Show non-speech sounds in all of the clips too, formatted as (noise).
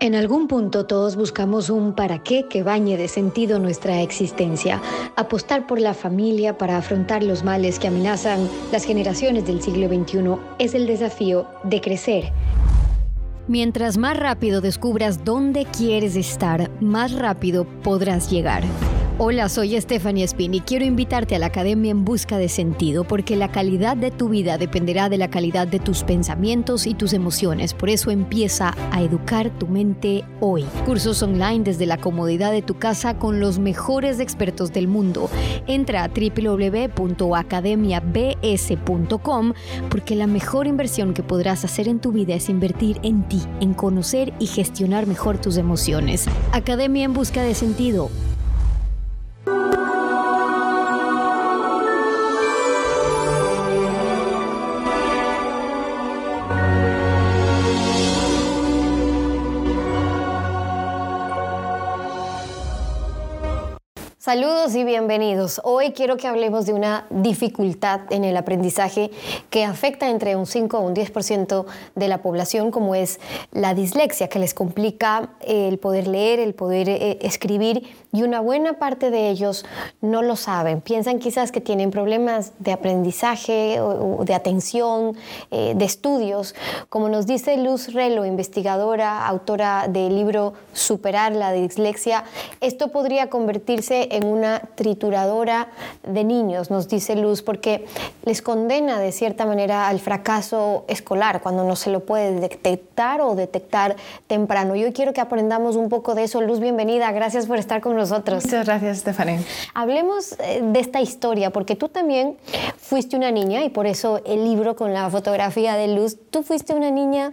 En algún punto todos buscamos un para qué que bañe de sentido nuestra existencia. Apostar por la familia para afrontar los males que amenazan las generaciones del siglo XXI es el desafío de crecer. Mientras más rápido descubras dónde quieres estar, más rápido podrás llegar. Hola, soy Stephanie Spin y quiero invitarte a la Academia en Busca de Sentido porque la calidad de tu vida dependerá de la calidad de tus pensamientos y tus emociones. Por eso empieza a educar tu mente hoy. Cursos online desde la comodidad de tu casa con los mejores expertos del mundo. Entra a www.academiabs.com porque la mejor inversión que podrás hacer en tu vida es invertir en ti, en conocer y gestionar mejor tus emociones. Academia en Busca de Sentido Saludos y bienvenidos. Hoy quiero que hablemos de una dificultad en el aprendizaje que afecta entre un 5 o un 10% de la población, como es la dislexia, que les complica el poder leer, el poder eh, escribir y una buena parte de ellos no lo saben. Piensan quizás que tienen problemas de aprendizaje de atención, eh, de estudios. Como nos dice Luz Relo, investigadora, autora del libro Superar la dislexia, esto podría convertirse en en una trituradora de niños, nos dice Luz, porque les condena de cierta manera al fracaso escolar cuando no se lo puede detectar o detectar temprano. Yo quiero que aprendamos un poco de eso. Luz, bienvenida. Gracias por estar con nosotros. Muchas gracias, Stephanie. Hablemos eh, de esta historia, porque tú también fuiste una niña y por eso el libro con la fotografía de Luz, tú fuiste una niña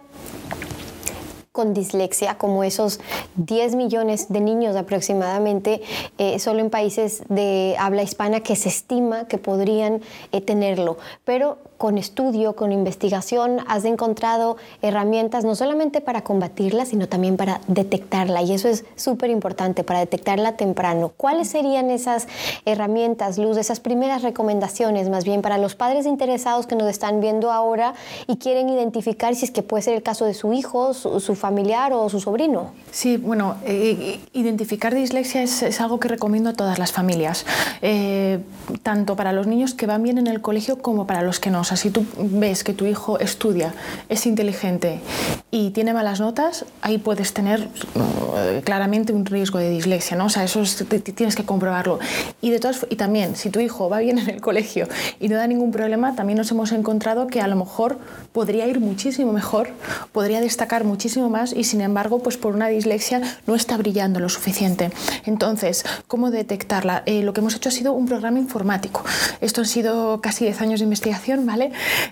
con dislexia, como esos 10 millones de niños aproximadamente, eh, solo en países de habla hispana que se estima que podrían eh, tenerlo. Pero con estudio, con investigación, has encontrado herramientas no solamente para combatirla, sino también para detectarla. Y eso es súper importante, para detectarla temprano. ¿Cuáles serían esas herramientas, Luz, esas primeras recomendaciones, más bien para los padres interesados que nos están viendo ahora y quieren identificar si es que puede ser el caso de su hijo, su, familiar o su sobrino? Sí, bueno, eh, identificar dislexia es, algo que recomiendo a todas las familias, eh, tanto para los niños que van bien en el colegio como para los que no si tú ves que tu hijo estudia, es inteligente y tiene malas notas, ahí puedes tener eh, claramente un riesgo de dislexia, ¿no? O sea, eso tienes que comprobarlo. Y, de todas, y también, si tu hijo va bien en el colegio y no da ningún problema, también nos hemos encontrado que a lo mejor podría ir muchísimo mejor, podría destacar muchísimo más y sin embargo, pues por una dislexia no está brillando lo suficiente. Entonces, ¿cómo detectarla? Eh, lo que hemos hecho ha sido un programa informático. Esto han sido casi 10 años de investigación.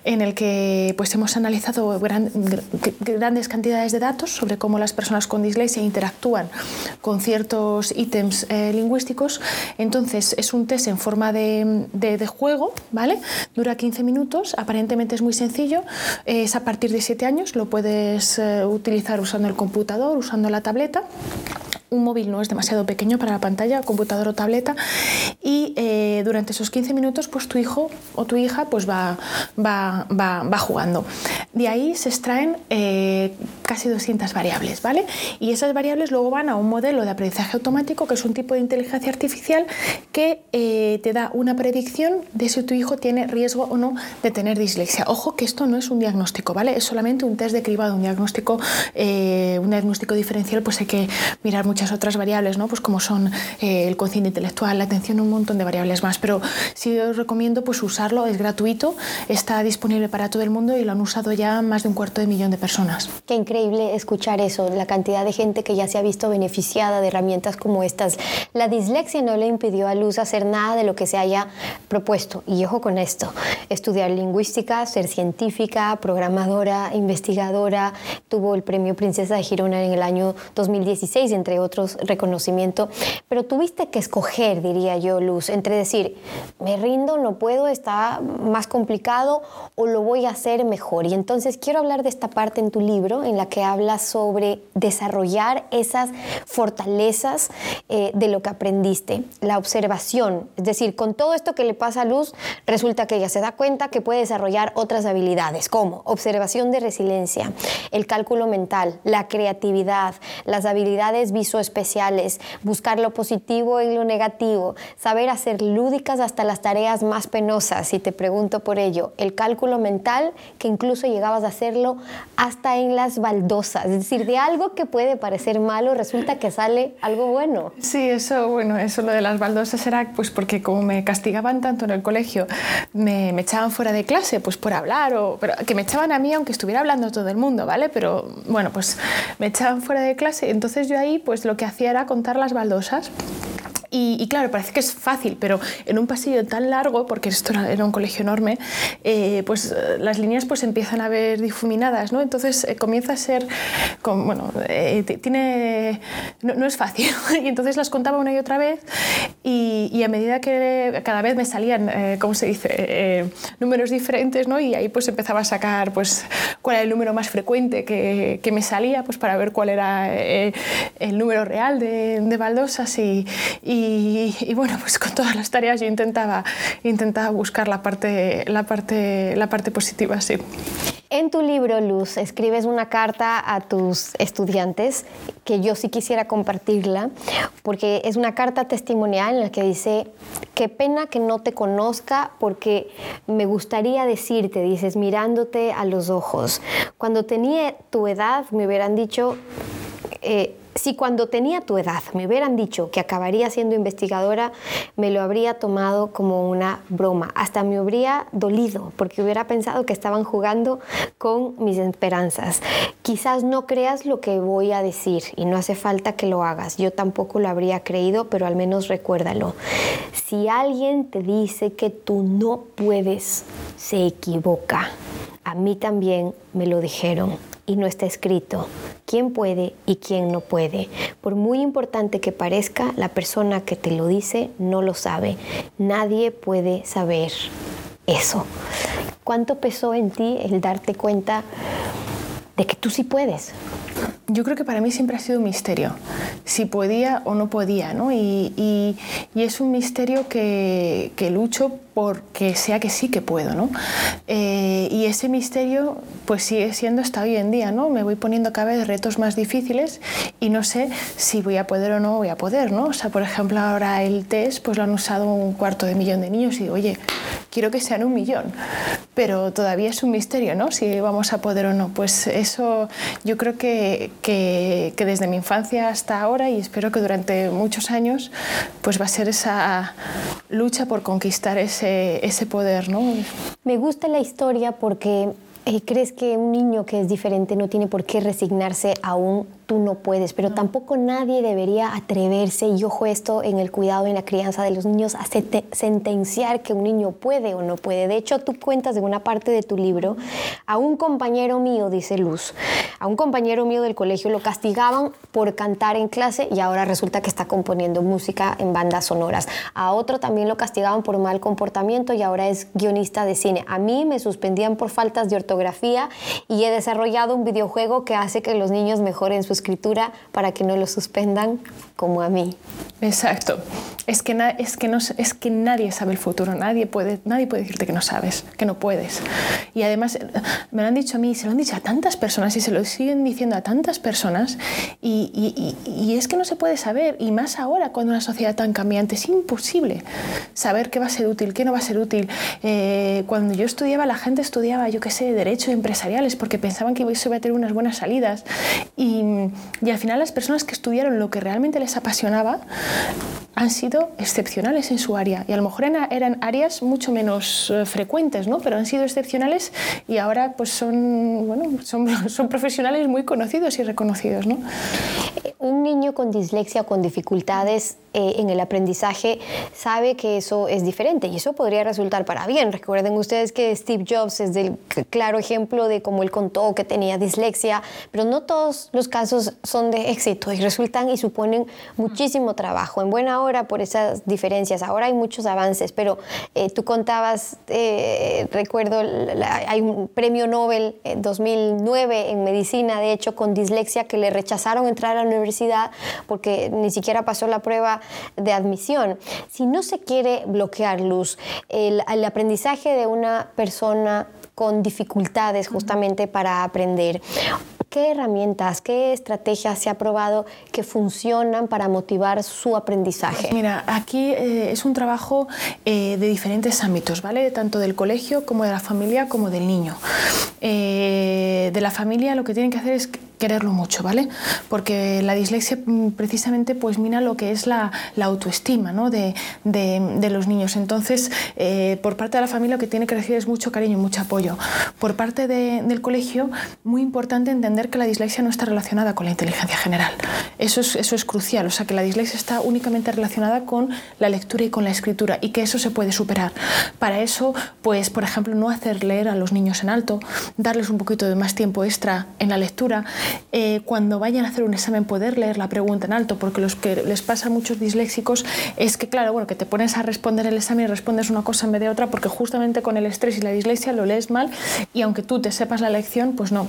En el que pues hemos analizado grandes cantidades de datos sobre cómo las personas con dislexia interactúan con ciertos ítems eh, lingüísticos. Entonces, es un test en forma de, juego, ¿vale? Dura 15 minutos, aparentemente es muy sencillo, es a partir de 7 años, lo puedes eh, utilizar usando el computador, usando la tableta un móvil no es demasiado pequeño para la pantalla, computador o tableta, y eh, durante esos 15 minutos pues tu hijo o tu hija pues va, va, va, jugando. De ahí se extraen eh, casi 200 variables, ¿vale? Y esas variables luego van a un modelo de aprendizaje automático, que es un tipo de inteligencia artificial que eh, te da una predicción de si tu hijo tiene riesgo o no de tener dislexia. Ojo que esto no es un diagnóstico, ¿vale? Es solamente un test de cribado, un diagnóstico, un diagnóstico diferencial, pues hay que mirar muchas otras variables, ¿no? pues como son eh, el cociente intelectual, la atención, un montón de variables más. Pero sí os recomiendo pues, usarlo, es gratuito, está disponible para todo el mundo y lo han usado ya más de un cuarto de millón de personas. Qué increíble escuchar eso, la cantidad de gente que ya se ha visto beneficiada de herramientas como estas. La dislexia no le impidió a Luz hacer nada de lo que se haya propuesto. Y ojo con esto, estudiar lingüística, ser científica, programadora, investigadora, tuvo el premio Princesa de Girona en el año 2016, entre otros reconocimiento, pero tuviste que escoger, diría yo, Luz, entre decir, me rindo, no puedo, está más complicado o lo voy a hacer mejor. Y entonces quiero hablar de esta parte en tu libro en la que hablas sobre desarrollar esas fortalezas eh, de lo que aprendiste, la observación, es decir, con todo esto que le pasa a Luz, resulta que ella se da cuenta que puede desarrollar otras habilidades, como observación de resiliencia, el cálculo mental, la creatividad, las habilidades visoespeciales, buscar lo positivo en lo negativo, saber hacer lúdicas hasta las tareas más penosas, si te pregunto por ello, el cálculo mental, que incluso llegabas a hacerlo hasta en las baldosas, es decir, de algo que puede parecer malo, resulta que sale algo bueno. Sí, eso, bueno, eso lo de las baldosas era pues porque como me castigaban tanto en el colegio, me, me echaban fuera de clase, pues por hablar, o, pero que me echaban a mí aunque estuviera hablando todo el mundo, ¿vale? Pero bueno, pues me echaban fuera de clase, entonces yo ahí pues lo que hacía era contar las baldosas. Y, claro, parece que es fácil, pero en un pasillo tan largo, porque esto era un colegio enorme, eh, pues eh, las líneas pues empiezan a ver difuminadas, ¿no? Entonces eh, comienza a ser, bueno, tiene, no, es fácil. (laughs) y entonces las contaba una y otra vez y, a medida que cada vez me salían, ¿cómo se dice?, números diferentes, ¿no? Y ahí pues empezaba a sacar pues cuál era el número más frecuente que, que me salía, pues para ver cuál era el número real de, de baldosas y y, bueno, pues con todas las tareas yo intentaba, intentaba buscar la parte, la, parte, la parte positiva, sí. En tu libro, Luz, escribes una carta a tus estudiantes que yo sí quisiera compartirla, porque es una carta testimonial en la que dice, qué pena que no te conozca, porque me gustaría decirte, dices, mirándote a los ojos, cuando tenía tu edad me hubieran dicho... Eh, si cuando tenía tu edad me hubieran dicho que acabaría siendo investigadora, me lo habría tomado como una broma. Hasta me habría dolido porque hubiera pensado que estaban jugando con mis esperanzas. Quizás no creas lo que voy a decir y no hace falta que lo hagas. Yo tampoco lo habría creído, pero al menos recuérdalo. Si alguien te dice que tú no puedes, se equivoca. A mí también me lo dijeron y no está escrito quién puede y quién no puede. Por muy importante que parezca, la persona que te lo dice no lo sabe. Nadie puede saber eso. ¿Cuánto pesó en ti el darte cuenta de que tú sí puedes? Yo creo que para mí siempre ha sido un misterio, si podía o no podía, ¿no? Y, es un misterio que, que lucho porque sea que sí que puedo, ¿no? Eh, y ese misterio pues sigue siendo hasta hoy en día, ¿no? Me voy poniendo cada vez retos más difíciles y no sé si voy a poder o no voy a poder, ¿no? O sea, por ejemplo, ahora el test pues lo han usado un cuarto de millón de niños y digo, oye, quiero que sean un millón, pero todavía es un misterio, ¿no? Si vamos a poder o no. Pues eso yo creo que, que, que desde mi infancia hasta ahora y espero que durante muchos años pues va a ser esa lucha por conquistar ese ese, poder, ¿no? Me gusta la historia porque eh, crees que un niño que es diferente no tiene por qué resignarse a un tú no puedes, pero tampoco nadie debería atreverse, y ojo esto, en el cuidado y en la crianza de los niños, a sentenciar que un niño puede o no puede. De hecho, tú cuentas en una parte de tu libro, a un compañero mío, dice Luz, a un compañero mío del colegio lo castigaban por cantar en clase y ahora resulta que está componiendo música en bandas sonoras. A otro también lo castigaban por mal comportamiento y ahora es guionista de cine. A mí me suspendían por faltas de ortografía y he desarrollado un videojuego que hace que los niños mejoren su escritura para que no lo suspendan como a mí. Exacto. Es que, es, que no, es que nadie sabe el futuro, nadie puede, nadie puede decirte que no sabes, que no puedes. Y además me lo han dicho a mí, se lo han dicho a tantas personas y se lo siguen diciendo a tantas personas y, y, y es que no se puede saber, y más ahora cuando una sociedad tan cambiante, es imposible saber qué va a ser útil, qué no va a ser útil. Eh, cuando yo estudiaba, la gente estudiaba, yo qué sé, derecho empresariales porque pensaban que iba a tener unas buenas salidas y, y al final las personas que estudiaron lo que realmente les apasionaba han sido excepcionales en su área y a lo mejor eran áreas mucho menos eh, frecuentes, ¿no? pero han sido excepcionales y ahora pues son, bueno, son, (laughs) son profesionales muy conocidos y reconocidos. ¿no? Un niño con dislexia con dificultades eh, en el aprendizaje sabe que eso es diferente y eso podría resultar para bien. Recuerden ustedes que Steve Jobs es el claro ejemplo de cómo él contó que tenía dislexia, pero no todos los casos son de éxito y resultan y suponen muchísimo trabajo. En buena hora por esas diferencias. Ahora hay muchos avances, pero eh, tú contabas, eh, recuerdo, hay un premio Nobel en 2009 en medicina, de hecho, con dislexia que le rechazaron entrar a la universidad porque ni siquiera pasó la prueba de admisión. Si no se quiere bloquear luz, el, aprendizaje de una persona con dificultades justamente para aprender. ¿Qué herramientas, qué estrategias se ha probado que funcionan para motivar su aprendizaje? Mira, aquí eh, es un trabajo eh, de diferentes ámbitos, ¿vale? Tanto del colegio como de la familia como del niño. Eh, de la familia lo que tienen que hacer es quererlo mucho, ¿vale? Porque la dislexia mm, precisamente pues mina lo que es la, autoestima ¿no? de, los niños. Entonces, eh, por parte de la familia lo que tiene que recibir es mucho cariño y mucho apoyo. Por parte del colegio, muy importante entender que la dislexia no está relacionada con la inteligencia general. Eso es, crucial, o sea, que la dislexia está únicamente relacionada con la lectura y con la escritura y que eso se puede superar. Para eso, pues, por ejemplo, no hacer leer a los niños en alto, darles un poquito de más tiempo extra en la lectura, eh, cuando vayan a hacer un examen poder leer la pregunta en alto, porque los que les pasa a muchos disléxicos es que, claro, bueno, que te pones a responder el examen y respondes una cosa en vez de otra, porque justamente con el estrés y la dislexia lo lees mal y aunque tú te sepas la lección, pues no.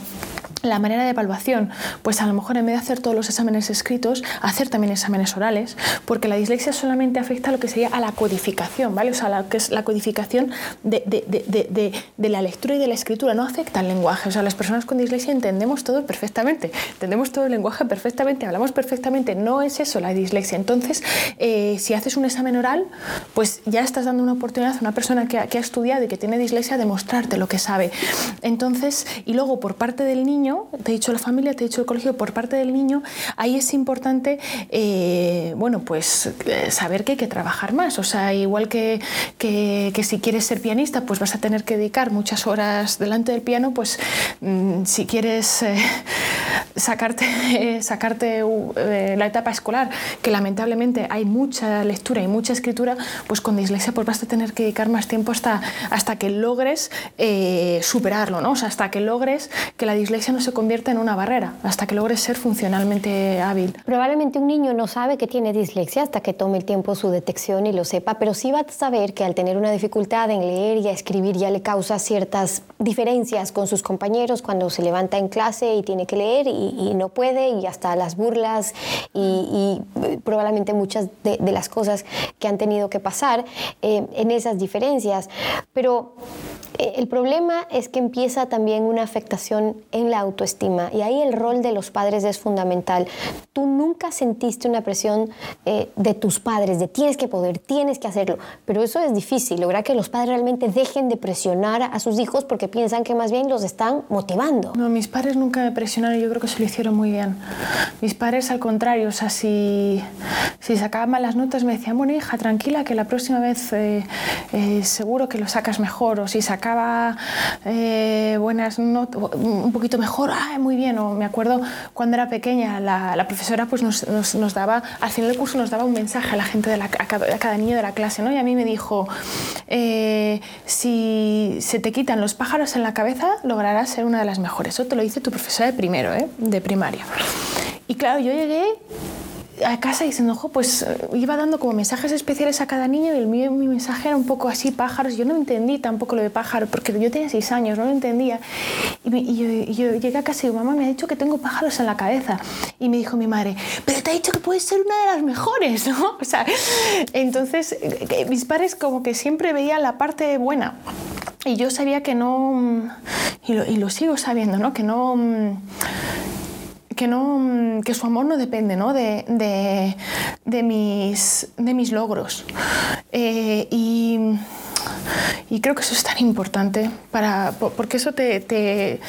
La manera de evaluación, pues a lo mejor en vez de hacer todos los exámenes escritos, hacer también exámenes orales, porque la dislexia solamente afecta a lo que sería a la codificación, ¿vale? O sea, la, que es la codificación de, de, de, de, la lectura y de la escritura, no afecta al lenguaje. O sea, las personas con dislexia entendemos todo perfectamente, entendemos todo el lenguaje perfectamente, hablamos perfectamente, no es eso la dislexia. Entonces, eh, si haces un examen oral, pues ya estás dando una oportunidad a una persona que ha, que ha estudiado y que tiene dislexia de mostrarte lo que sabe. Entonces, y luego por parte del niño, te he dicho la familia, te he dicho el colegio, por parte del niño, ahí es importante, eh, bueno, pues eh, saber que hay que trabajar más. O sea, igual que, que, si quieres ser pianista, pues vas a tener que dedicar muchas horas delante del piano, pues mm, si quieres eh, (laughs) sacarte, sacarte la etapa escolar, que lamentablemente hay mucha lectura y mucha escritura, pues con dislexia pues vas a tener que dedicar más tiempo hasta, hasta que logres superarlo, ¿no? O sea, hasta que logres que la dislexia no se convierta en una barrera hasta que logres ser funcionalmente hábil. Probablemente un niño no sabe que tiene dislexia hasta que tome el tiempo su detección y lo sepa, pero sí va a saber que al tener una dificultad en leer y a escribir ya le causa ciertas diferencias con sus compañeros cuando se levanta en clase y tiene que leer y, no puede y hasta las burlas y, probablemente muchas de, las cosas que han tenido que pasar eh, en esas diferencias. Pero eh, el problema es que empieza también una afectación en la autoestima y ahí el rol de los padres es fundamental. Tú nunca sentiste una presión eh, de tus padres, de tienes que poder, tienes que hacerlo, pero eso es difícil, lograr que los padres realmente dejen de presionar a sus hijos porque piensan que más bien los están motivando. No, mis padres nunca me presionaron, yo creo que se lo hicieron muy bien. Mis padres al contrario, o sea, si, si sacaban malas notas me decían, bueno tranquila, que la próxima vez eh, seguro que lo sacas mejor, o si sacas sacaba eh, buenas notas, un poquito mejor, ah, muy bien. O me acuerdo cuando era pequeña, la, la profesora pues nos, nos, daba, al final del curso nos daba un mensaje a la gente, de la, a, cada, niño de la clase, ¿no? Y a mí me dijo, eh, si se te quitan los pájaros en la cabeza, lograrás ser una de las mejores. Eso te lo dice tu profesora de primero, ¿eh? de primaria. Y claro, yo llegué a casa diciendo, ojo, pues eh, iba dando como mensajes especiales a cada niño y el mío, mi mensaje era un poco así, pájaros. Yo no entendí tampoco lo de pájaro, porque yo tenía seis años, no lo entendía. Y, yo, llegué a casa y digo, mamá, me ha dicho que tengo pájaros en la cabeza. Y me dijo mi madre, pero te ha dicho que puedes ser una de las mejores, (laughs) ¿no? O sea, entonces mis padres como que siempre veían la parte buena. Y yo sabía que no, y lo, y lo sigo sabiendo, ¿no? Que no que, no, que su amor no depende ¿no? De, de, de, mis, de mis logros. Eh, y, y, creo que eso es tan importante para, porque eso te,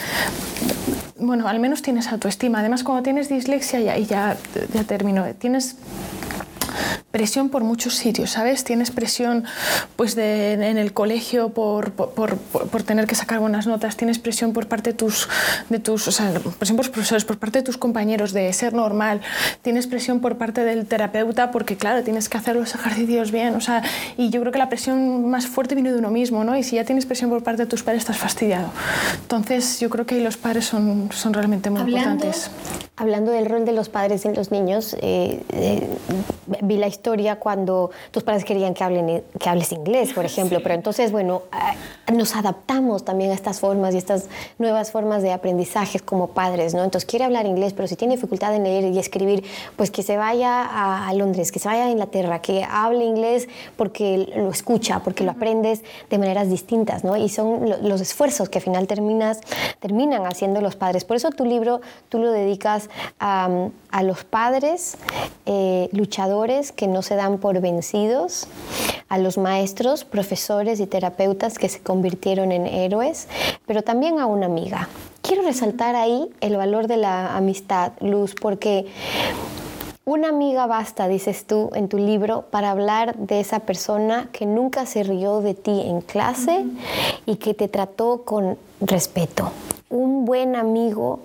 bueno, al menos tienes autoestima. Además, cuando tienes dislexia, y ya, ya termino, tienes presión por muchos sitios, ¿sabes? Tienes presión pues en el colegio por, por, por, tener que sacar buenas notas, tienes presión por parte de tus, de tus o sea, presión por los profesores, por parte de tus compañeros de ser normal, tienes presión por parte del terapeuta porque, claro, tienes que hacer los ejercicios bien, o sea, y yo creo que la presión más fuerte viene de uno mismo, ¿no? Y si ya tienes presión por parte de tus padres, estás fastidiado. Entonces, yo creo que los padres son, son realmente muy importantes. Hablando del rol de los padres en los niños, eh, eh, vi la historia cuando tus padres querían que, hablen, que hables inglés, por (laughs) ejemplo, pero entonces, bueno, eh, nos adaptamos también a estas formas y estas nuevas formas de aprendizaje como padres, ¿no? Entonces quiere hablar inglés, pero si tiene dificultad en leer y escribir, pues que se vaya a, Londres, que se vaya a Inglaterra, que hable inglés porque lo escucha, porque lo aprendes de maneras distintas, ¿no? Y son los esfuerzos que al final terminas, terminan haciendo los padres. Por eso tu libro tú lo dedicas a, los padres eh, luchadores que no se dan por vencidos, a los maestros, profesores y terapeutas que se convirtieron en héroes, pero también a una amiga. Quiero resaltar ahí el valor de la amistad, Luz, porque una amiga basta, dices tú en tu libro, para hablar de esa persona que nunca se rió de ti en clase y que te trató con respeto. Un buen amigo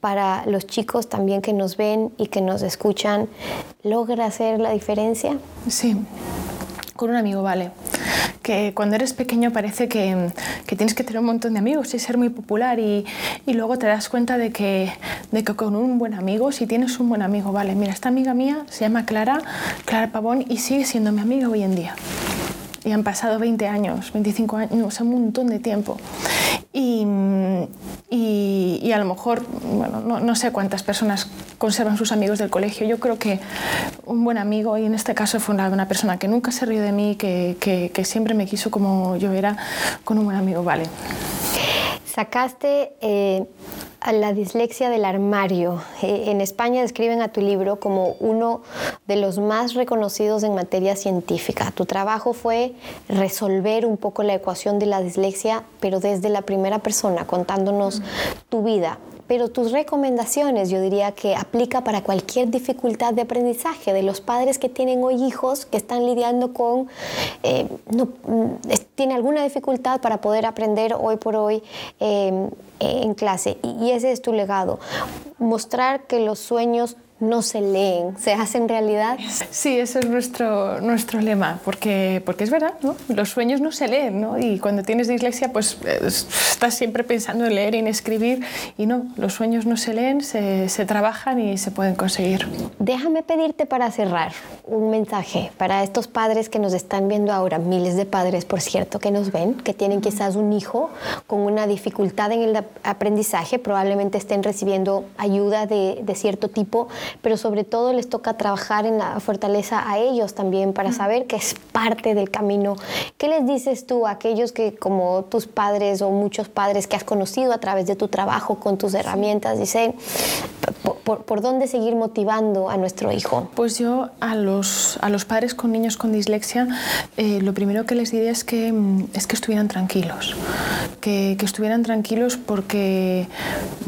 para los chicos también que nos ven y que nos escuchan, ¿logra hacer la diferencia? Sí, con un amigo vale. Que cuando eres pequeño parece que, que tienes que tener un montón de amigos y ser muy popular y, y, luego te das cuenta de que, de que con un buen amigo, si tienes un buen amigo, vale, mira, esta amiga mía se llama Clara, Clara Pavón y sigue siendo mi amiga hoy en día y han pasado 20 años, 25 años, un montón de tiempo. Y, y, a lo mejor, bueno, no, no, sé cuántas personas conservan sus amigos del colegio. Yo creo que un buen amigo, y en este caso fue una, una persona que nunca se rió de mí, que, que, que, siempre me quiso como yo era, con un buen amigo, vale. Sacaste eh, a la dislexia del armario. Eh, en España describen a tu libro como uno de los más reconocidos en materia científica. Tu trabajo fue resolver un poco la ecuación de la dislexia, pero desde la primera persona, contándonos tu vida pero tus recomendaciones yo diría que aplica para cualquier dificultad de aprendizaje de los padres que tienen hoy hijos que están lidiando con, eh, mm, tiene alguna dificultad para poder aprender hoy por hoy eh, en clase. Y ese es tu legado, mostrar que los sueños no se leen, se hacen realidad. Sí, ese es nuestro, nuestro lema, porque, porque es verdad, ¿no? los sueños no se leen, ¿no? y cuando tienes dislexia, pues estás siempre pensando en leer y en escribir, y no, los sueños no se leen, se, se trabajan y se pueden conseguir. Déjame pedirte para cerrar un mensaje para estos padres que nos están viendo ahora, miles de padres, por cierto, que nos ven, que tienen quizás un hijo con una dificultad en el aprendizaje, probablemente estén recibiendo ayuda de, de cierto tipo, pero sobre todo les toca trabajar en la fortaleza a ellos también para saber que es parte del camino. ¿Qué les dices tú a aquellos que como tus padres o muchos padres que has conocido a través de tu trabajo con tus herramientas, dicen, por, dónde seguir motivando a nuestro hijo? Pues yo a los, a los padres con niños con dislexia, eh, lo primero que les diría es que, mm, es que estuvieran tranquilos, que, que, estuvieran tranquilos porque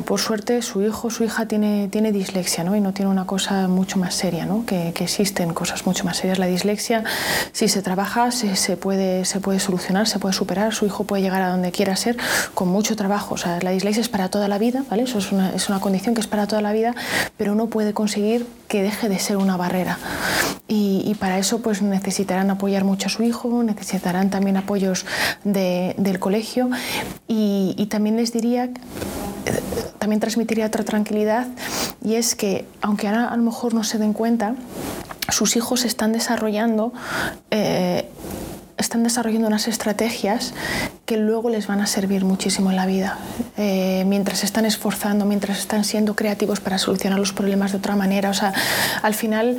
por suerte su hijo o su hija tiene, tiene dislexia ¿no? y no tiene una cosa mucho más seria, ¿no? que, que, existen cosas mucho más serias. La dislexia, si se trabaja, se, puede, se puede solucionar, se puede superar, su hijo puede llegar a donde quiera ser con mucho trabajo. O sea, la dislexia es para toda la vida, ¿vale? Eso es una, es una condición que es para toda la vida, pero uno puede conseguir que deje de ser una barrera. Y, para eso pues necesitarán apoyar mucho a su hijo, necesitarán también apoyos de, del colegio y también les diría también transmitiría otra tranquilidad y es que, aunque ahora a lo mejor no se den cuenta, sus hijos están desarrollando eh, están desarrollando unas estrategias que luego les van a servir muchísimo en la vida. Eh, mientras se están esforzando, mientras están siendo creativos para solucionar los problemas de otra manera. O sea, al final,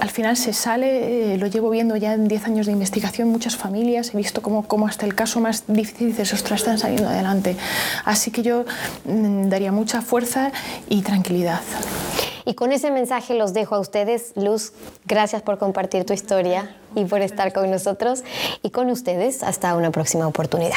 al final se sale, eh, lo llevo viendo ya en 10 años de investigación, muchas familias, he visto cómo, cómo hasta el caso más difícil dices, ostras, están saliendo adelante. Así que yo mm, daría mucha fuerza y tranquilidad. Y con ese mensaje los dejo a ustedes. Luz, gracias por compartir tu historia y por estar con nosotros. Y con ustedes, hasta una próxima oportunidad.